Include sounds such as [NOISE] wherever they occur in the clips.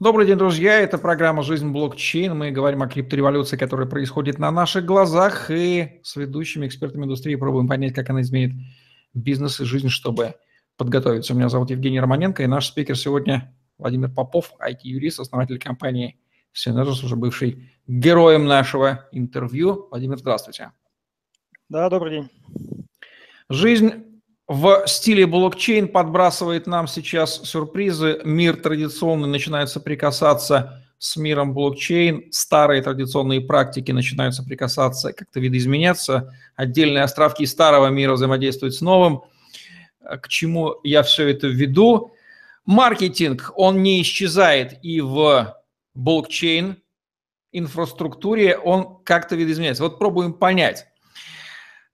Добрый день, друзья. Это программа «Жизнь блокчейн». Мы говорим о криптореволюции, которая происходит на наших глазах, и с ведущими экспертами индустрии пробуем понять, как она изменит бизнес и жизнь, чтобы подготовиться. Меня зовут Евгений Романенко, и наш спикер сегодня Владимир Попов, IT-юрист, основатель компании Synergis, уже бывший героем нашего интервью. Владимир, здравствуйте. Да, добрый день. Жизнь в стиле блокчейн подбрасывает нам сейчас сюрпризы. Мир традиционный начинает соприкасаться с миром блокчейн. Старые традиционные практики начинают соприкасаться, как-то видоизменяться. Отдельные островки старого мира взаимодействуют с новым. К чему я все это веду? Маркетинг, он не исчезает и в блокчейн инфраструктуре, он как-то видоизменяется. Вот пробуем понять.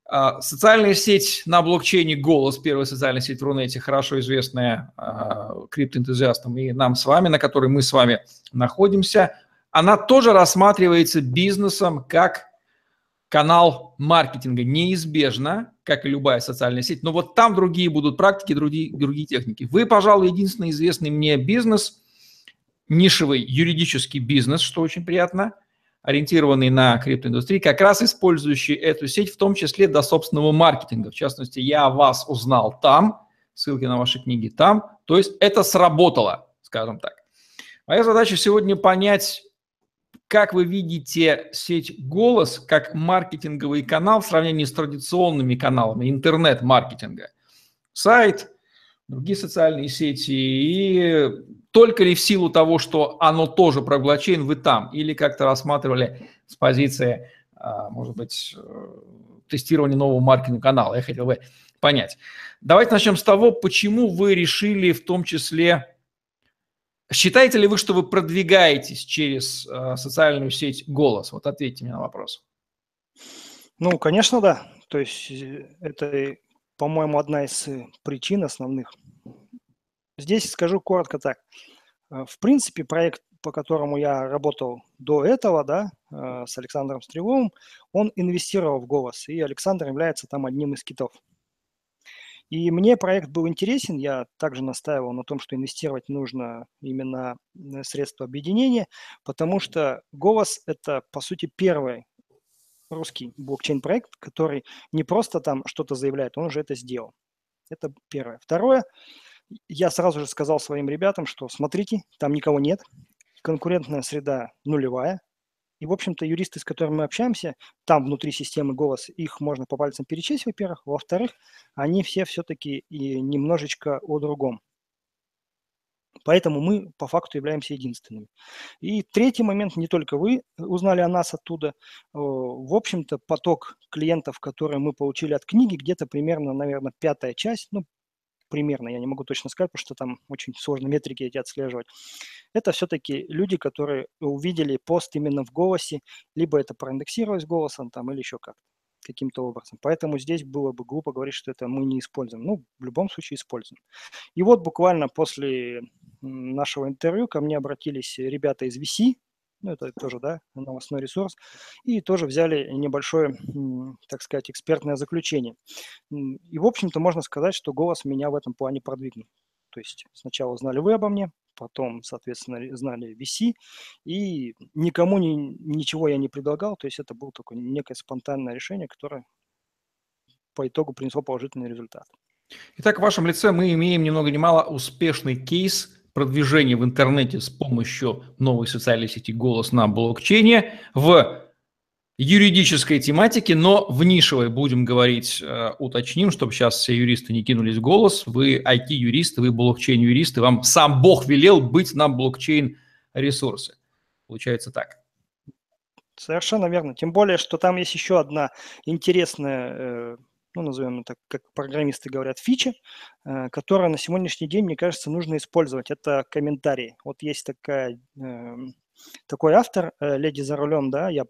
А, социальная сеть на блокчейне «Голос», первая социальная сеть в Рунете, хорошо известная а, криптоэнтузиастам и нам с вами, на которой мы с вами находимся, она тоже рассматривается бизнесом как канал маркетинга. Неизбежно, как и любая социальная сеть, но вот там другие будут практики, другие, другие техники. Вы, пожалуй, единственный известный мне бизнес, нишевый юридический бизнес, что очень приятно – ориентированный на криптоиндустрию, как раз использующий эту сеть, в том числе для собственного маркетинга. В частности, я вас узнал там, ссылки на ваши книги там. То есть это сработало, скажем так. Моя задача сегодня понять, как вы видите сеть «Голос» как маркетинговый канал в сравнении с традиционными каналами интернет-маркетинга. Сайт, другие социальные сети и только ли в силу того, что оно тоже про блокчейн, вы там? Или как-то рассматривали с позиции, а, может быть, э, тестирования нового маркетингового канала? Я хотел бы понять. Давайте начнем с того, почему вы решили в том числе... Считаете ли вы, что вы продвигаетесь через э, социальную сеть «Голос»? Вот ответьте мне на вопрос. Ну, конечно, да. То есть э, это, по-моему, одна из причин основных – Здесь скажу коротко так. Э, в принципе, проект, по которому я работал до этого, да, э, с Александром Стреловым, он инвестировал в голос, и Александр является там одним из китов. И мне проект был интересен, я также настаивал на том, что инвестировать нужно именно средства объединения, потому что голос – это, по сути, первый русский блокчейн-проект, который не просто там что-то заявляет, он уже это сделал. Это первое. Второе – я сразу же сказал своим ребятам, что смотрите, там никого нет, конкурентная среда нулевая, и, в общем-то, юристы, с которыми мы общаемся, там внутри системы голос, их можно по пальцам перечесть, во-первых. Во-вторых, они все все-таки и немножечко о другом. Поэтому мы по факту являемся единственными. И третий момент, не только вы узнали о нас оттуда. В общем-то, поток клиентов, которые мы получили от книги, где-то примерно, наверное, пятая часть, ну, примерно, я не могу точно сказать, потому что там очень сложно метрики эти отслеживать. Это все-таки люди, которые увидели пост именно в голосе, либо это проиндексировалось голосом там или еще как каким-то образом. Поэтому здесь было бы глупо говорить, что это мы не используем. Ну, в любом случае используем. И вот буквально после нашего интервью ко мне обратились ребята из VC, ну, это тоже, да, новостной ресурс, и тоже взяли небольшое, так сказать, экспертное заключение. И, в общем-то, можно сказать, что голос меня в этом плане продвинул. То есть сначала узнали вы обо мне, потом, соответственно, знали VC, и никому ни, ничего я не предлагал, то есть это было такое некое спонтанное решение, которое по итогу принесло положительный результат. Итак, в вашем лице мы имеем ни много ни мало успешный кейс продвижение в интернете с помощью новой социальной сети «Голос» на блокчейне в юридической тематике, но в нишевой, будем говорить, э, уточним, чтобы сейчас все юристы не кинулись в голос. Вы IT-юристы, вы блокчейн-юристы, вам сам Бог велел быть на блокчейн-ресурсе. Получается так. Совершенно верно. Тем более, что там есть еще одна интересная э, ну, назовем это, как программисты говорят, фичи, э, которая на сегодняшний день, мне кажется, нужно использовать. Это комментарии. Вот есть такая, такой автор, леди за рулем, да, я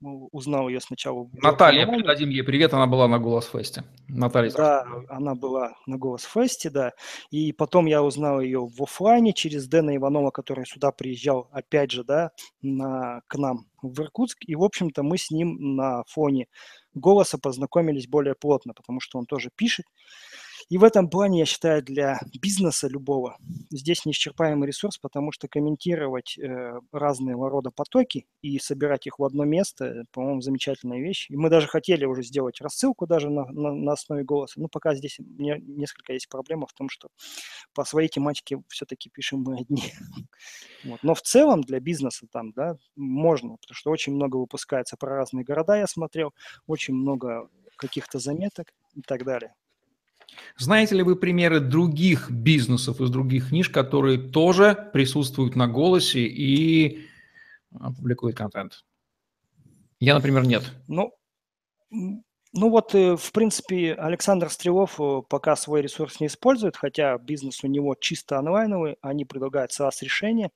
узнал ее сначала. Наталья, передадим ей привет, она была на Голос Фесте. Наталья. Да, она была на Голос Фесте, да. И потом я узнал ее в офлайне через Дэна Иванова, который сюда приезжал, опять же, да, на, к нам в Иркутск. И, в общем-то, мы с ним на фоне голоса познакомились более плотно, потому что он тоже пишет. И в этом плане, я считаю, для бизнеса любого здесь неисчерпаемый ресурс, потому что комментировать э, разные рода потоки и собирать их в одно место, по-моему, замечательная вещь. И мы даже хотели уже сделать рассылку даже на, на, на основе голоса. Но пока здесь не, несколько есть проблема в том, что по своей тематике все-таки пишем мы одни. [LAUGHS] Вот. Но в целом для бизнеса там, да, можно, потому что очень много выпускается про разные города, я смотрел, очень много каких-то заметок и так далее. Знаете ли вы примеры других бизнесов из других ниш, которые тоже присутствуют на голосе и а, публикуют контент? Я, например, нет. Ну, ну вот, э, в принципе, Александр Стрелов э, пока свой ресурс не использует, хотя бизнес у него чисто онлайновый, они предлагают SaaS-решения,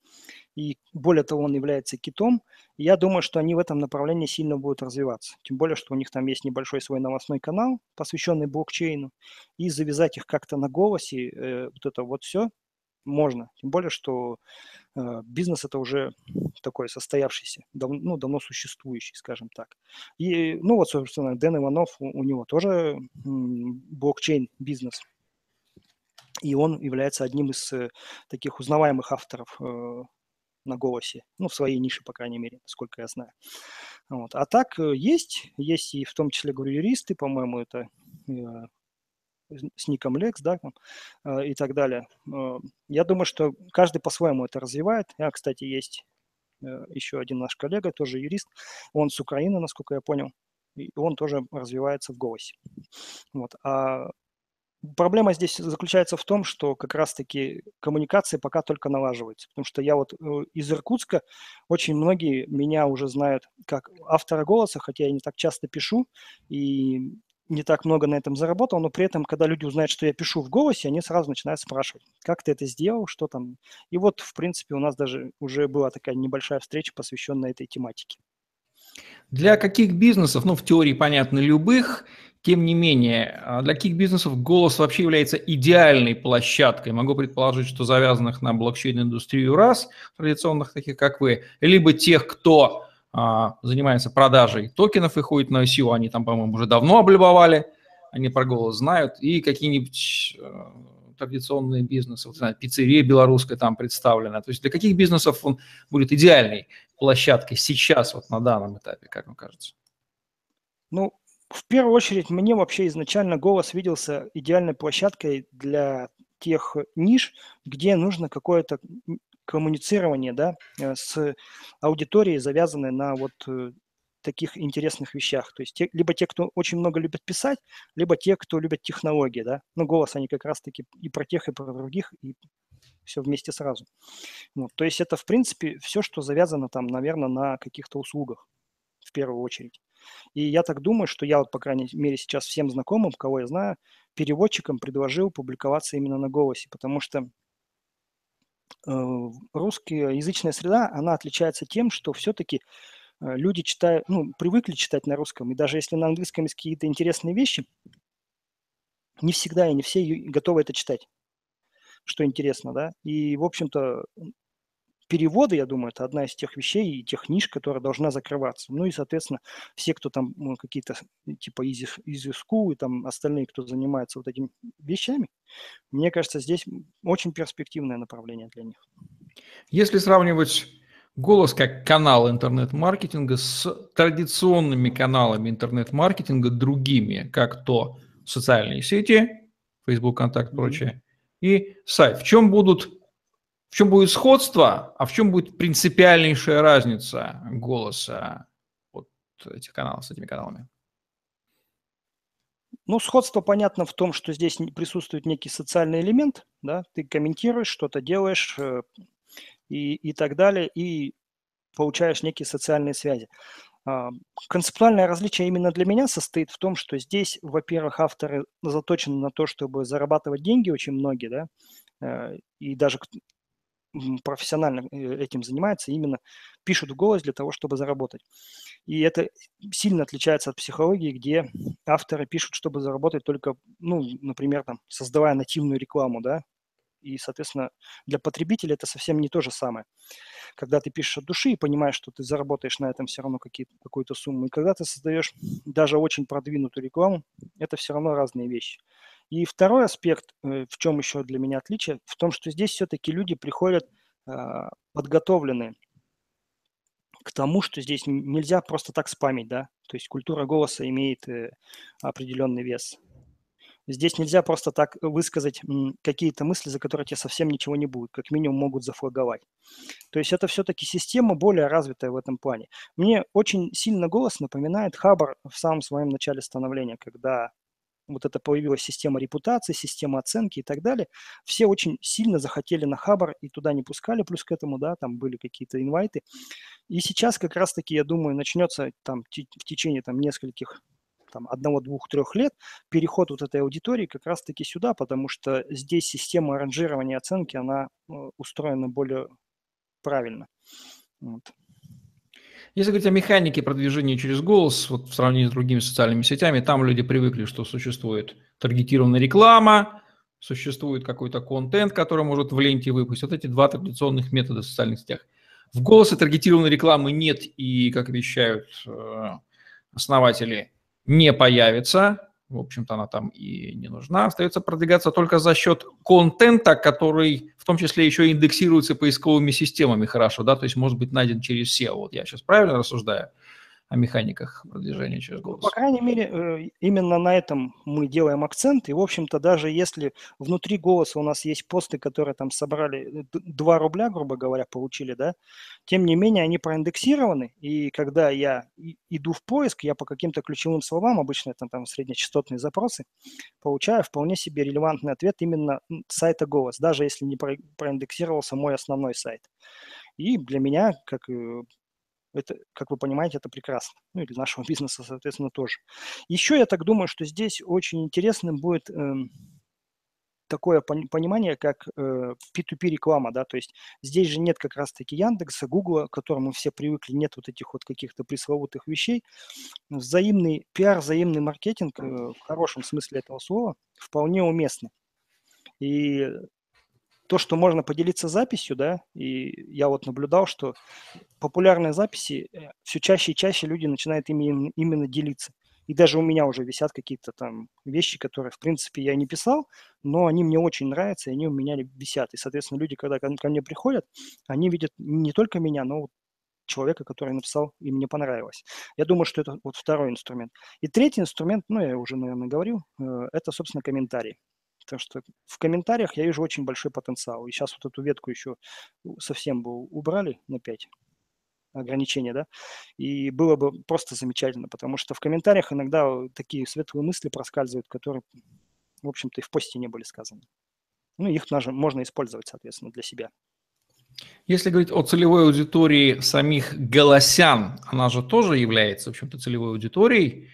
и более того, он является китом. Я думаю, что они в этом направлении сильно будут развиваться. Тем более, что у них там есть небольшой свой новостной канал, посвященный блокчейну, и завязать их как-то на голосе, э, вот это вот все можно. Тем более, что э, бизнес это уже такой состоявшийся, дав, ну, давно существующий, скажем так. И, ну вот, собственно, Дэн Иванов, у, у него тоже блокчейн-бизнес. И он является одним из э, таких узнаваемых авторов э, на голосе, ну, в своей нише, по крайней мере, насколько я знаю. Вот. А так э, есть, есть и в том числе, говорю, юристы, по-моему, это э, с ником Лекс, да, э, и так далее. Я думаю, что каждый по-своему это развивает. Я, кстати, есть еще один наш коллега, тоже юрист, он с Украины, насколько я понял, и он тоже развивается в голосе. Вот. А Проблема здесь заключается в том, что как раз-таки коммуникации пока только налаживаются, потому что я вот э, из Иркутска, очень многие меня уже знают как автора голоса, хотя я не так часто пишу и не так много на этом заработал, но при этом, когда люди узнают, что я пишу в голосе, они сразу начинают спрашивать, как ты это сделал, что там. И вот, в принципе, у нас даже уже была такая небольшая встреча, посвященная этой тематике. Для каких бизнесов, ну, в теории, понятно, любых, тем не менее, а для каких бизнесов голос вообще является идеальной площадкой? Могу предположить, что завязанных на блокчейн-индустрию раз, традиционных таких, как вы, либо тех, кто занимается продажей токенов и ходит на ICO, они там, по-моему, уже давно облюбовали, они про голос знают, и какие-нибудь э, традиционные бизнесы, вот, знаю, пиццерия белорусская там представлена. То есть для каких бизнесов он будет идеальной площадкой сейчас, вот на данном этапе, как вам кажется? Ну, в первую очередь, мне вообще изначально голос виделся идеальной площадкой для тех ниш, где нужно какое-то коммуницирование да, э, с аудиторией, завязанной на вот э, таких интересных вещах. То есть те, либо те, кто очень много любит писать, либо те, кто любят технологии. Да? Ну, голос они как раз-таки и про тех, и про других, и все вместе сразу. Вот. То есть это, в принципе, все, что завязано там, наверное, на каких-то услугах в первую очередь. И я так думаю, что я вот, по крайней мере, сейчас всем знакомым, кого я знаю, переводчикам предложил публиковаться именно на голосе, потому что э, русскоязычная среда, она отличается тем, что все-таки э, люди читают, ну, привыкли читать на русском, и даже если на английском есть какие-то интересные вещи, не всегда и не все готовы это читать, что интересно, да. И, в общем-то, переводы, я думаю, это одна из тех вещей и тех ниш, которая должна закрываться. Ну и, соответственно, все, кто там ну, какие-то типа Easy, Easy School и там остальные, кто занимается вот этими вещами, мне кажется, здесь очень перспективное направление для них. Если сравнивать голос как канал интернет-маркетинга с традиционными каналами интернет-маркетинга другими, как то социальные сети, Facebook, Контакт, прочее, mm-hmm. и сайт. В чем будут в чем будет сходство, а в чем будет принципиальнейшая разница голоса вот этих каналов с этими каналами? Ну, сходство понятно в том, что здесь присутствует некий социальный элемент, да, ты комментируешь, что-то делаешь э, и, и так далее, и получаешь некие социальные связи. А, концептуальное различие именно для меня состоит в том, что здесь, во-первых, авторы заточены на то, чтобы зарабатывать деньги, очень многие, да, э, и даже профессионально э, этим занимается, именно пишут в голос для того, чтобы заработать. И это сильно отличается от психологии, где авторы пишут, чтобы заработать только, ну, например, там, создавая нативную рекламу, да, и, соответственно, для потребителя это совсем не то же самое. Когда ты пишешь от души и понимаешь, что ты заработаешь на этом все равно какую-то сумму, и когда ты создаешь даже очень продвинутую рекламу, это все равно разные вещи. И второй аспект, э, в чем еще для меня отличие, в том, что здесь все-таки люди приходят а, подготовленные к тому, что здесь нельзя просто так спамить, да, то есть культура голоса имеет э, определенный вес. Здесь нельзя просто так высказать какие-то мысли, за которые тебе совсем ничего не будет, как минимум могут зафлаговать. То есть это все-таки система более развитая в этом плане. Мне очень сильно голос напоминает Хабар в самом своем начале становления, когда вот это появилась система репутации, система оценки и так далее, все очень сильно захотели на Хабар и туда не пускали, плюс к этому, да, там были какие-то инвайты. И сейчас как раз-таки, я думаю, начнется там в течение там нескольких там, одного, двух, трех лет переход вот этой аудитории как раз-таки сюда, потому что здесь система ранжирования оценки, она э, устроена более правильно. Вот. Если говорить о механике продвижения через голос, вот в сравнении с другими социальными сетями, там люди привыкли, что существует таргетированная реклама, существует какой-то контент, который может в ленте выпустить. Вот эти два традиционных метода в социальных сетях. В голосе таргетированной рекламы нет, и, как обещают э, основатели, не появится в общем-то, она там и не нужна. Остается продвигаться только за счет контента, который в том числе еще индексируется поисковыми системами хорошо, да, то есть может быть найден через SEO. Вот я сейчас правильно рассуждаю? О механиках продвижения через голос. По крайней мере, э, именно на этом мы делаем акцент. И, в общем-то, даже если внутри голоса у нас есть посты, которые там собрали 2 рубля, грубо говоря, получили, да, тем не менее они проиндексированы. И когда я иду в поиск, я по каким-то ключевым словам, обычно это там среднечастотные запросы, получаю вполне себе релевантный ответ именно сайта голос, даже если не проиндексировался мой основной сайт. И для меня, как это, как вы понимаете, это прекрасно. Ну и для нашего [LAUGHS] бизнеса, соответственно, тоже. Еще я так думаю, что здесь очень интересным будет э, такое понимание, как э, P2P реклама, да, то есть здесь же нет как раз-таки Яндекса, Гугла, к которому все привыкли, нет вот этих вот каких-то пресловутых вещей. Взаимный пиар, взаимный маркетинг э, в хорошем смысле этого слова вполне уместны. И то, что можно поделиться записью, да, и я вот наблюдал, что популярные записи э, все чаще и чаще люди начинают ими именно делиться. И даже у меня уже висят какие-то там вещи, которые, в принципе, я не писал, но они мне очень нравятся, и они у меня висят. И, соответственно, люди, когда ко, мне приходят, они видят не только меня, но вот человека, который написал, и мне понравилось. Я думаю, что это вот второй инструмент. И третий инструмент, ну, я уже, наверное, говорил, э, это, собственно, комментарии. Потому что в комментариях я вижу очень большой потенциал. И сейчас вот эту ветку еще совсем бы убрали на 5 ограничения, да, и было бы просто замечательно, потому что в комментариях иногда такие светлые мысли проскальзывают, которые, в общем-то, и в посте не были сказаны. Ну, их можно использовать, соответственно, для себя. Если говорить о целевой аудитории самих голосян, она же тоже является, в общем-то, целевой аудиторией.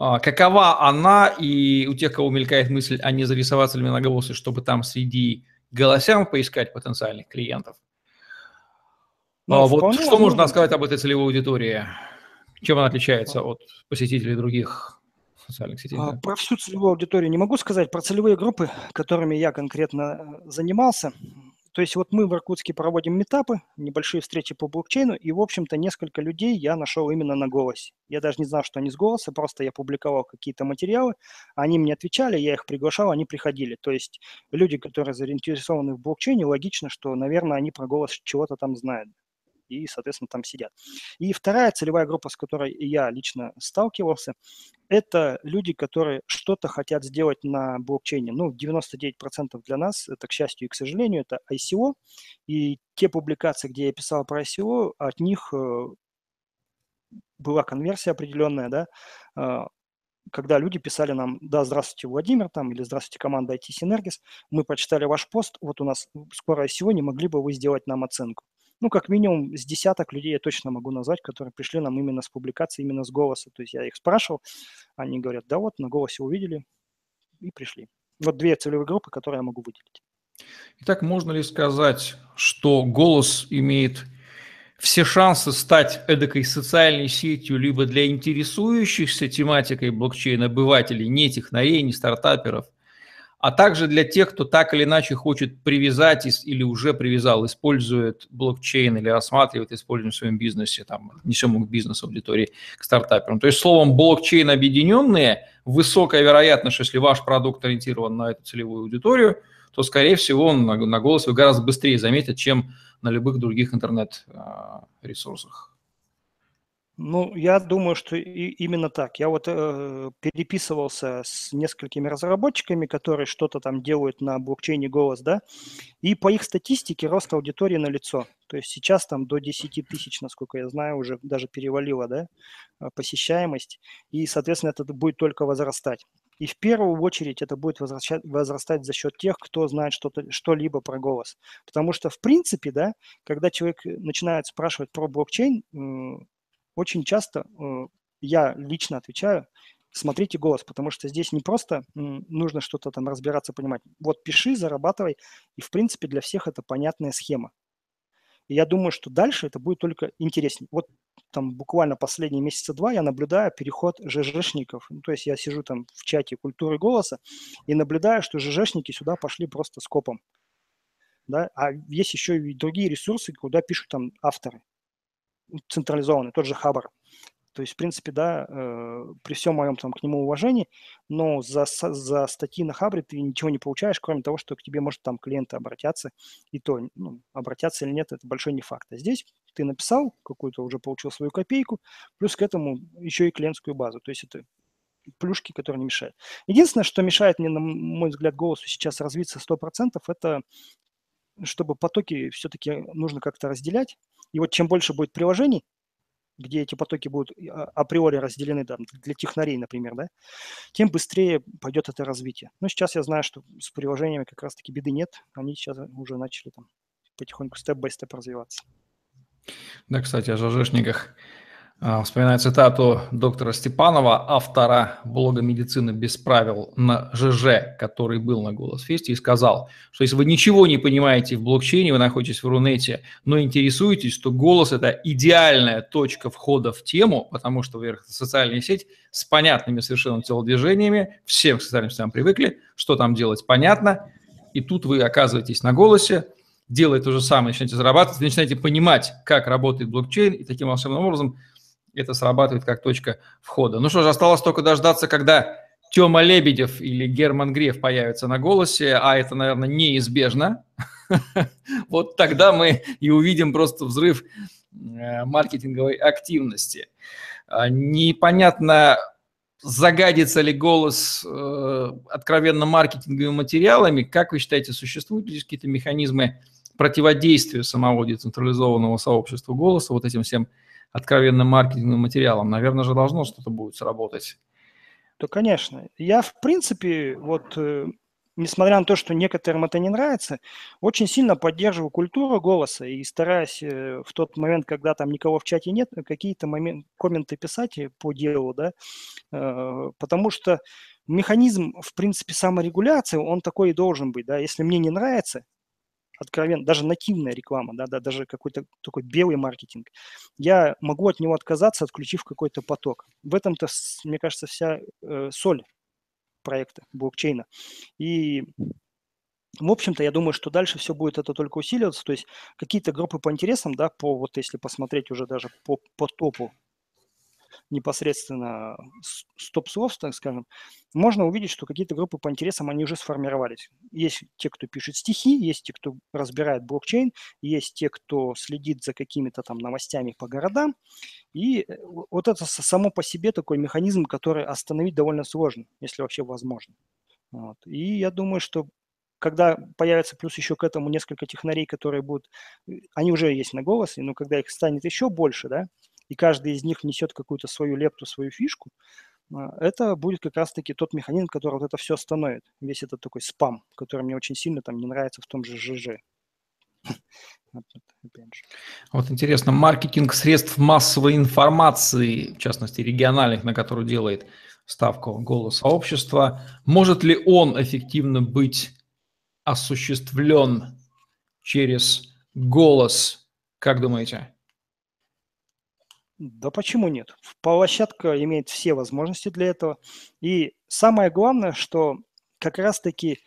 А, какова она, и у тех, кого мелькает мысль, а не зарисоваться ли на голосе, чтобы там среди голосян поискать потенциальных клиентов. Ну, а вот что возможно. можно сказать об этой целевой аудитории? Чем она отличается от посетителей других социальных сетей? А, про всю целевую аудиторию не могу сказать. Про целевые группы, которыми я конкретно э, занимался, то есть вот мы в Иркутске проводим метапы, небольшие встречи по блокчейну, и, в общем-то, несколько людей я нашел именно на голосе. Я даже не знал, что они с голоса, просто я публиковал какие-то материалы, они мне отвечали, я их приглашал, они приходили. То есть люди, которые заинтересованы в блокчейне, логично, что, наверное, они про голос чего-то там знают и, соответственно, там сидят. И вторая целевая группа, с которой я лично сталкивался, это люди, которые что-то хотят сделать на блокчейне. Ну, 99% для нас, это, к счастью и к сожалению, это ICO. И те публикации, где я писал про ICO, от них э, была конверсия определенная, да, а, когда люди писали нам, да, здравствуйте, Владимир, там, или здравствуйте, команда IT Synergis, мы прочитали ваш пост, вот у нас скоро ICO, не могли бы вы сделать нам оценку? Ну, как минимум с десяток людей я точно могу назвать, которые пришли нам именно с публикации, именно с голоса. То есть я их спрашивал, они говорят, да вот, на голосе увидели и пришли. Вот две целевые группы, которые я могу выделить. Итак, можно ли сказать, что голос имеет все шансы стать эдакой социальной сетью либо для интересующихся тематикой блокчейна обывателей, не технарей, не стартаперов, а также для тех, кто так или иначе хочет привязать или уже привязал, использует блокчейн или рассматривает использование в своем бизнесе, там, несем к бизнесу аудитории, к стартаперам. То есть, словом, блокчейн объединенные, высокая вероятность, что если ваш продукт ориентирован на эту целевую аудиторию, то, скорее всего, он на, на голос вы гораздо быстрее заметит, чем на любых других интернет-ресурсах. Ну, я думаю, что и, именно так. Я вот э, переписывался с несколькими разработчиками, которые что-то там делают на блокчейне голос, да, и по их статистике рост аудитории на лицо. То есть сейчас там до 10 тысяч, насколько я знаю, уже даже перевалило, да, э, посещаемость, и, соответственно, это будет только возрастать. И в первую очередь это будет возрастать за счет тех, кто знает что-то, что-либо про голос. Потому что, в принципе, да, когда человек начинает спрашивать про блокчейн, очень часто э, я лично отвечаю, смотрите голос, потому что здесь не просто нужно что-то там разбираться, понимать. Вот пиши, зарабатывай, и в принципе для всех это понятная схема. И я думаю, что дальше это будет только интереснее. Вот там буквально последние месяца два я наблюдаю переход ЖЖшников. Ну, то есть я сижу там в чате культуры голоса и наблюдаю, что ЖЖшники сюда пошли просто скопом. Да? А есть еще и другие ресурсы, куда пишут там авторы централизованный, тот же Хабар. То есть, в принципе, да, э, при всем моем там к нему уважении, но за, за статьи на Хабре ты ничего не получаешь, кроме того, что к тебе может там клиенты обратятся, и то, ну, обратятся или нет, это большой не факт. А здесь ты написал какую-то, уже получил свою копейку, плюс к этому еще и клиентскую базу. То есть это плюшки, которые не мешают. Единственное, что мешает мне, на мой взгляд, голосу сейчас развиться 100%, это чтобы потоки все-таки нужно как-то разделять. И вот чем больше будет приложений, где эти потоки будут а, априори разделены там, для технарей, например, да, тем быстрее пойдет это развитие. Но сейчас я знаю, что с приложениями как раз-таки беды нет. Они сейчас уже начали там потихоньку степ-бай-степ развиваться. Да, кстати, о ЖЖшниках. А, вспоминаю цитату доктора Степанова, автора блога «Медицина без правил» на ЖЖ, который был на Голос Фесте, и сказал, что если вы ничего не понимаете в блокчейне, вы находитесь в Рунете, но интересуетесь, то Голос – это идеальная точка входа в тему, потому что, во-первых, это социальная сеть с понятными совершенно телодвижениями, всем к социальным сетям привыкли, что там делать понятно, и тут вы оказываетесь на Голосе, делая то же самое, начинаете зарабатывать, начинаете понимать, как работает блокчейн, и таким волшебным образом – это срабатывает как точка входа. Ну что же, осталось только дождаться, когда Тёма Лебедев или Герман Греф появятся на голосе, а это, наверное, неизбежно. [LAUGHS] Вот тогда мы и увидим просто взрыв э, маркетинговой активности. А, непонятно, загадится ли голос э, откровенно маркетинговыми материалами. Как вы считаете, существуют ли какие-то механизмы противодействия самого децентрализованного сообщества голоса вот этим всем откровенным маркетинговым материалом, наверное же должно что-то будет сработать. Да, конечно. Я, в принципе, вот, э, несмотря на то, что некоторым это не нравится, очень сильно поддерживаю культуру голоса и стараюсь э, в тот момент, когда там никого в чате нет, какие-то момент, комменты писать по делу, да, э, потому что механизм, в принципе, саморегуляции, он такой и должен быть, да, если мне не нравится, откровенно, даже нативная реклама, да, да, даже какой-то такой белый маркетинг, я могу от него отказаться, отключив какой-то поток. В этом-то, мне кажется, вся э, соль проекта блокчейна. И в общем-то, я думаю, что дальше все будет это только усиливаться. То есть какие-то группы по интересам, да, по вот если посмотреть уже даже по, по топу непосредственно стоп-слов, так скажем, можно увидеть, что какие-то группы по интересам, они уже сформировались. Есть те, кто пишет стихи, есть те, кто разбирает блокчейн, есть те, кто следит за какими-то там новостями по городам. И э, вот это само по себе такой механизм, который остановить довольно сложно, если вообще возможно. Вот. И я думаю, что когда появится плюс еще к этому несколько технарей, которые будут, э, они уже есть на голосе, но когда их станет еще больше, да, и каждый из них несет какую-то свою лепту, свою фишку, а, это будет как раз-таки тот механизм, который вот это все остановит. Весь этот такой спам, который мне очень сильно там не нравится в том же ЖЖ. [LAUGHS] Вот интересно, маркетинг средств массовой информации, в частности региональных, на который делает ставку голос сообщества, может ли он эффективно быть осуществлен через голос? Как думаете? Да почему нет? Площадка имеет все возможности для этого. И самое главное, что как раз-таки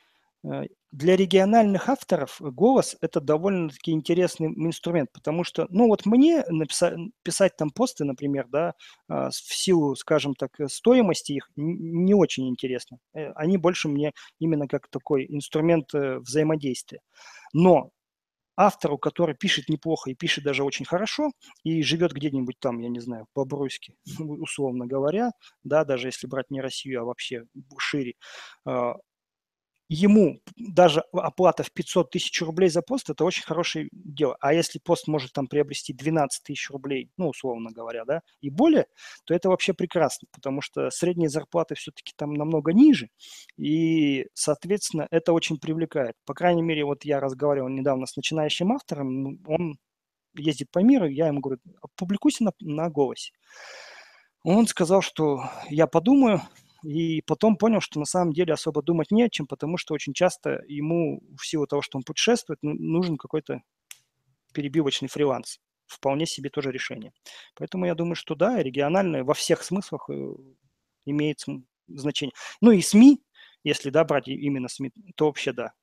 Э, для региональных авторов голос– это довольно-таки интересный инструмент, потому что, ну вот мне написать, писать там посты, например, да, а, в силу, скажем так, стоимости их не очень интересно. Э, они больше мне именно как такой инструмент э, взаимодействия. Но автору, который пишет неплохо и пишет даже очень хорошо, и живет где-нибудь там, я не знаю, по Бруйске, [LAUGHS] условно говоря, да, даже если брать не Россию, а вообще шире, а, ему даже оплата в 500 тысяч рублей за пост – это очень хорошее дело. А если пост может там приобрести 12 тысяч рублей, ну, условно говоря, да, и более, то это вообще прекрасно, потому что средние зарплаты все-таки там намного ниже, и, соответственно, это очень привлекает. По крайней мере, вот я разговаривал недавно с начинающим автором, он ездит по миру, я ему говорю, публикуйся на, на голосе. Он сказал, что я подумаю, и потом понял, что на самом деле особо думать не о чем, потому что очень часто ему, в силу того, что он путешествует, ну, нужен какой-то перебивочный фриланс. Вполне себе тоже решение. Поэтому я думаю, что да, региональное во всех смыслах э, имеет значение. Ну и СМИ, если да, брать именно СМИ, то вообще да.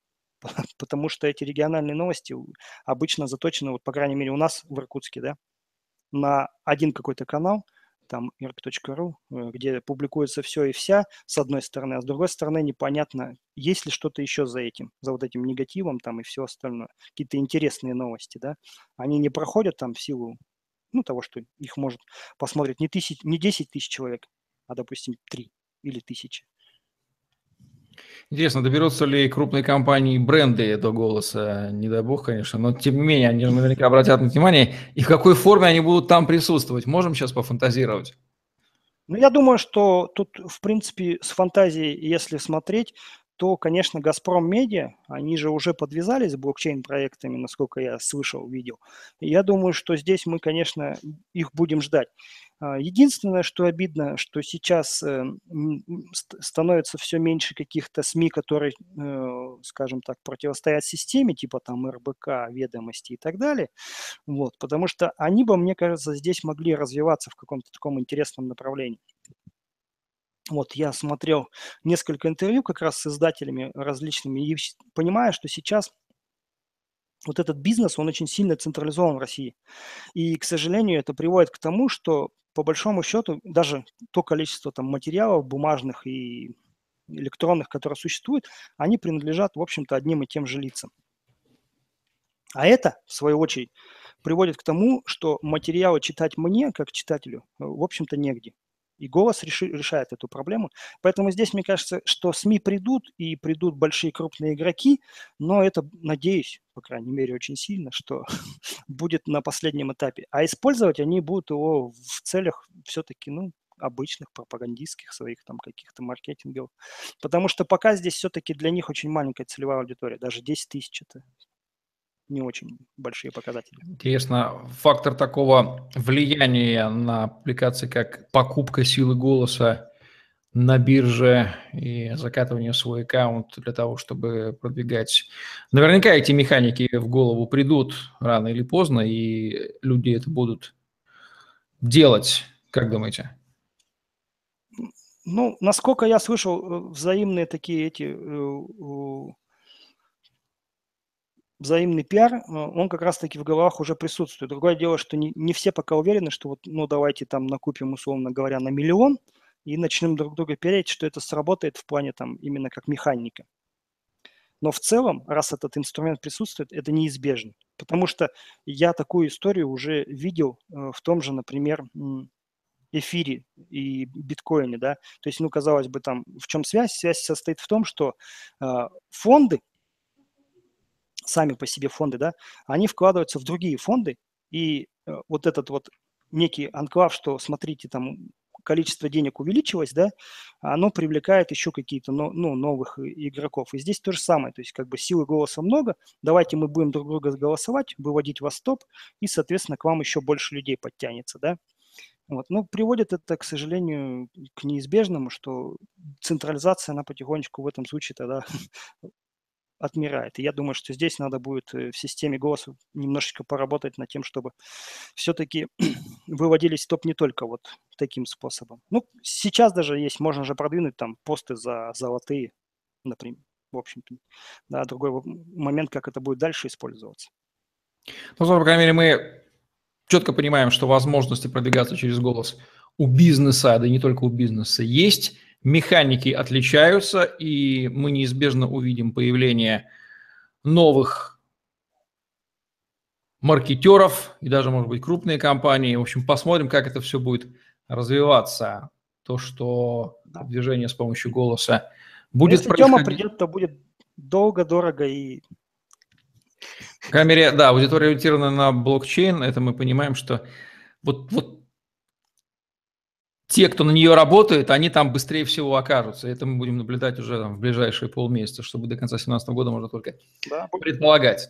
[LAUGHS] Потому что эти региональные новости обычно заточены, вот по крайней мере у нас в Иркутске, да, на один какой-то канал – там irk.ru, э, где публикуется все и вся, с одной стороны, а с другой стороны непонятно, есть ли что-то еще за этим, за вот этим негативом там и все остальное. Какие-то интересные новости, да. Они не проходят там в силу, ну, того, что их может посмотреть не, тысяч, не 10 тысяч человек, а, допустим, 3 или тысячи. Интересно, доберутся ли крупные компании бренды до голоса? Не дай бог, конечно, но тем не менее, они наверняка обратят на внимание, и в какой форме они будут там присутствовать. Можем сейчас пофантазировать? Ну, я думаю, что тут, в принципе, с фантазией, если смотреть, то, конечно, «Газпром Медиа», они же уже подвязались с блокчейн-проектами, насколько я слышал, видел. Я думаю, что здесь мы, конечно, их будем ждать. А, единственное, что обидно, что сейчас э, становится все меньше каких-то СМИ, которые, э, скажем так, противостоят системе, типа там РБК, ведомости и так далее, вот, потому что они бы, мне кажется, здесь могли развиваться в каком-то таком интересном направлении. Вот я смотрел несколько интервью как раз с издателями различными и понимаю, что сейчас вот этот бизнес, он очень сильно централизован в России. И, к сожалению, это приводит к тому, что по большому счету даже то количество там материалов бумажных и электронных, которые существуют, они принадлежат, в общем-то, одним и тем же лицам. А это, в свою очередь, приводит к тому, что материалы читать мне, как читателю, в общем-то, негде. И голос реши, решает эту проблему. Поэтому здесь, мне кажется, что СМИ придут, и придут большие крупные игроки, но это, надеюсь, по крайней мере, очень сильно, что [LAUGHS] будет на последнем этапе. А использовать они будут его в целях все-таки, ну, обычных пропагандистских своих там каких-то маркетингов. Потому что пока здесь все-таки для них очень маленькая целевая аудитория, даже 10 тысяч это не очень большие показатели. Интересно, фактор такого влияния на аппликации, как покупка силы голоса на бирже и закатывание в свой аккаунт для того, чтобы продвигать. Наверняка эти механики в голову придут рано или поздно, и люди это будут делать. Как думаете? Ну, насколько я слышал, э, взаимные такие эти э, взаимный пиар, э, он как раз-таки в головах уже присутствует. Другое дело, что не, не все пока уверены, что вот, ну, давайте там накупим, условно говоря, на миллион и начнем друг друга переть, что это сработает в плане там именно как механика. Но в целом, раз этот инструмент присутствует, это неизбежно. Потому что я такую историю уже видел э, в том же, например, эфире и биткоине, да. То есть, ну, казалось бы, там в чем связь? Связь состоит в том, что э, фонды, сами по себе фонды, да, они вкладываются в другие фонды, и э, вот этот вот некий анклав, что, смотрите, там количество денег увеличилось, да, оно привлекает еще какие-то ну, новых игроков. И здесь то же самое, то есть как бы силы голоса много, давайте мы будем друг друга голосовать, выводить вас топ, и, соответственно, к вам еще больше людей подтянется, да. Вот. Ну, приводит это, к сожалению, к неизбежному, что централизация, она потихонечку в этом случае тогда [LAUGHS] отмирает. И я думаю, что здесь надо будет э, в системе голоса немножечко поработать над тем, чтобы все-таки [CLEARS THROAT] выводились топ не только вот таким способом. Ну, сейчас даже есть, можно же продвинуть там посты за золотые, например, в общем-то. Да, другой момент, как это будет дальше использоваться. Ну, по крайней мере, мы четко понимаем, что возможности продвигаться через голос у бизнеса, да и не только у бизнеса, есть. Механики отличаются, и мы неизбежно увидим появление новых маркетеров и даже, может быть, крупные компании. В общем, посмотрим, как это все будет развиваться. То, что движение с помощью голоса будет Если происходить... Тема придет, то будет долго, дорого и... Камере, да, аудитория ориентирована на блокчейн, это мы понимаем, что вот, вот те, кто на нее работает, они там быстрее всего окажутся. Это мы будем наблюдать уже там, в ближайшие полмесяца, чтобы до конца 2017 года можно только да. предполагать.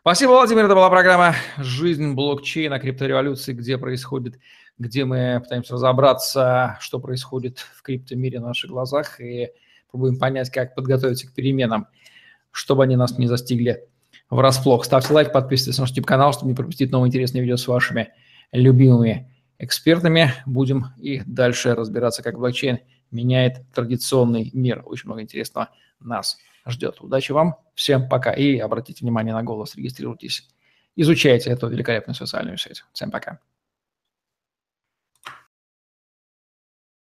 Спасибо, Владимир. Это была программа «Жизнь блокчейна. Криптореволюции», где происходит, где мы пытаемся разобраться, что происходит в криптомире на наших глазах и пробуем понять, как подготовиться к переменам, чтобы они нас не застигли врасплох. Ставьте лайк, подписывайтесь на наш YouTube-канал, чтобы не пропустить новые интересные видео с вашими любимыми экспертами. Будем и дальше разбираться, как блокчейн меняет традиционный мир. Очень много интересного нас ждет. Удачи вам, всем пока. И обратите внимание на голос, регистрируйтесь, изучайте эту великолепную социальную сеть. Всем пока.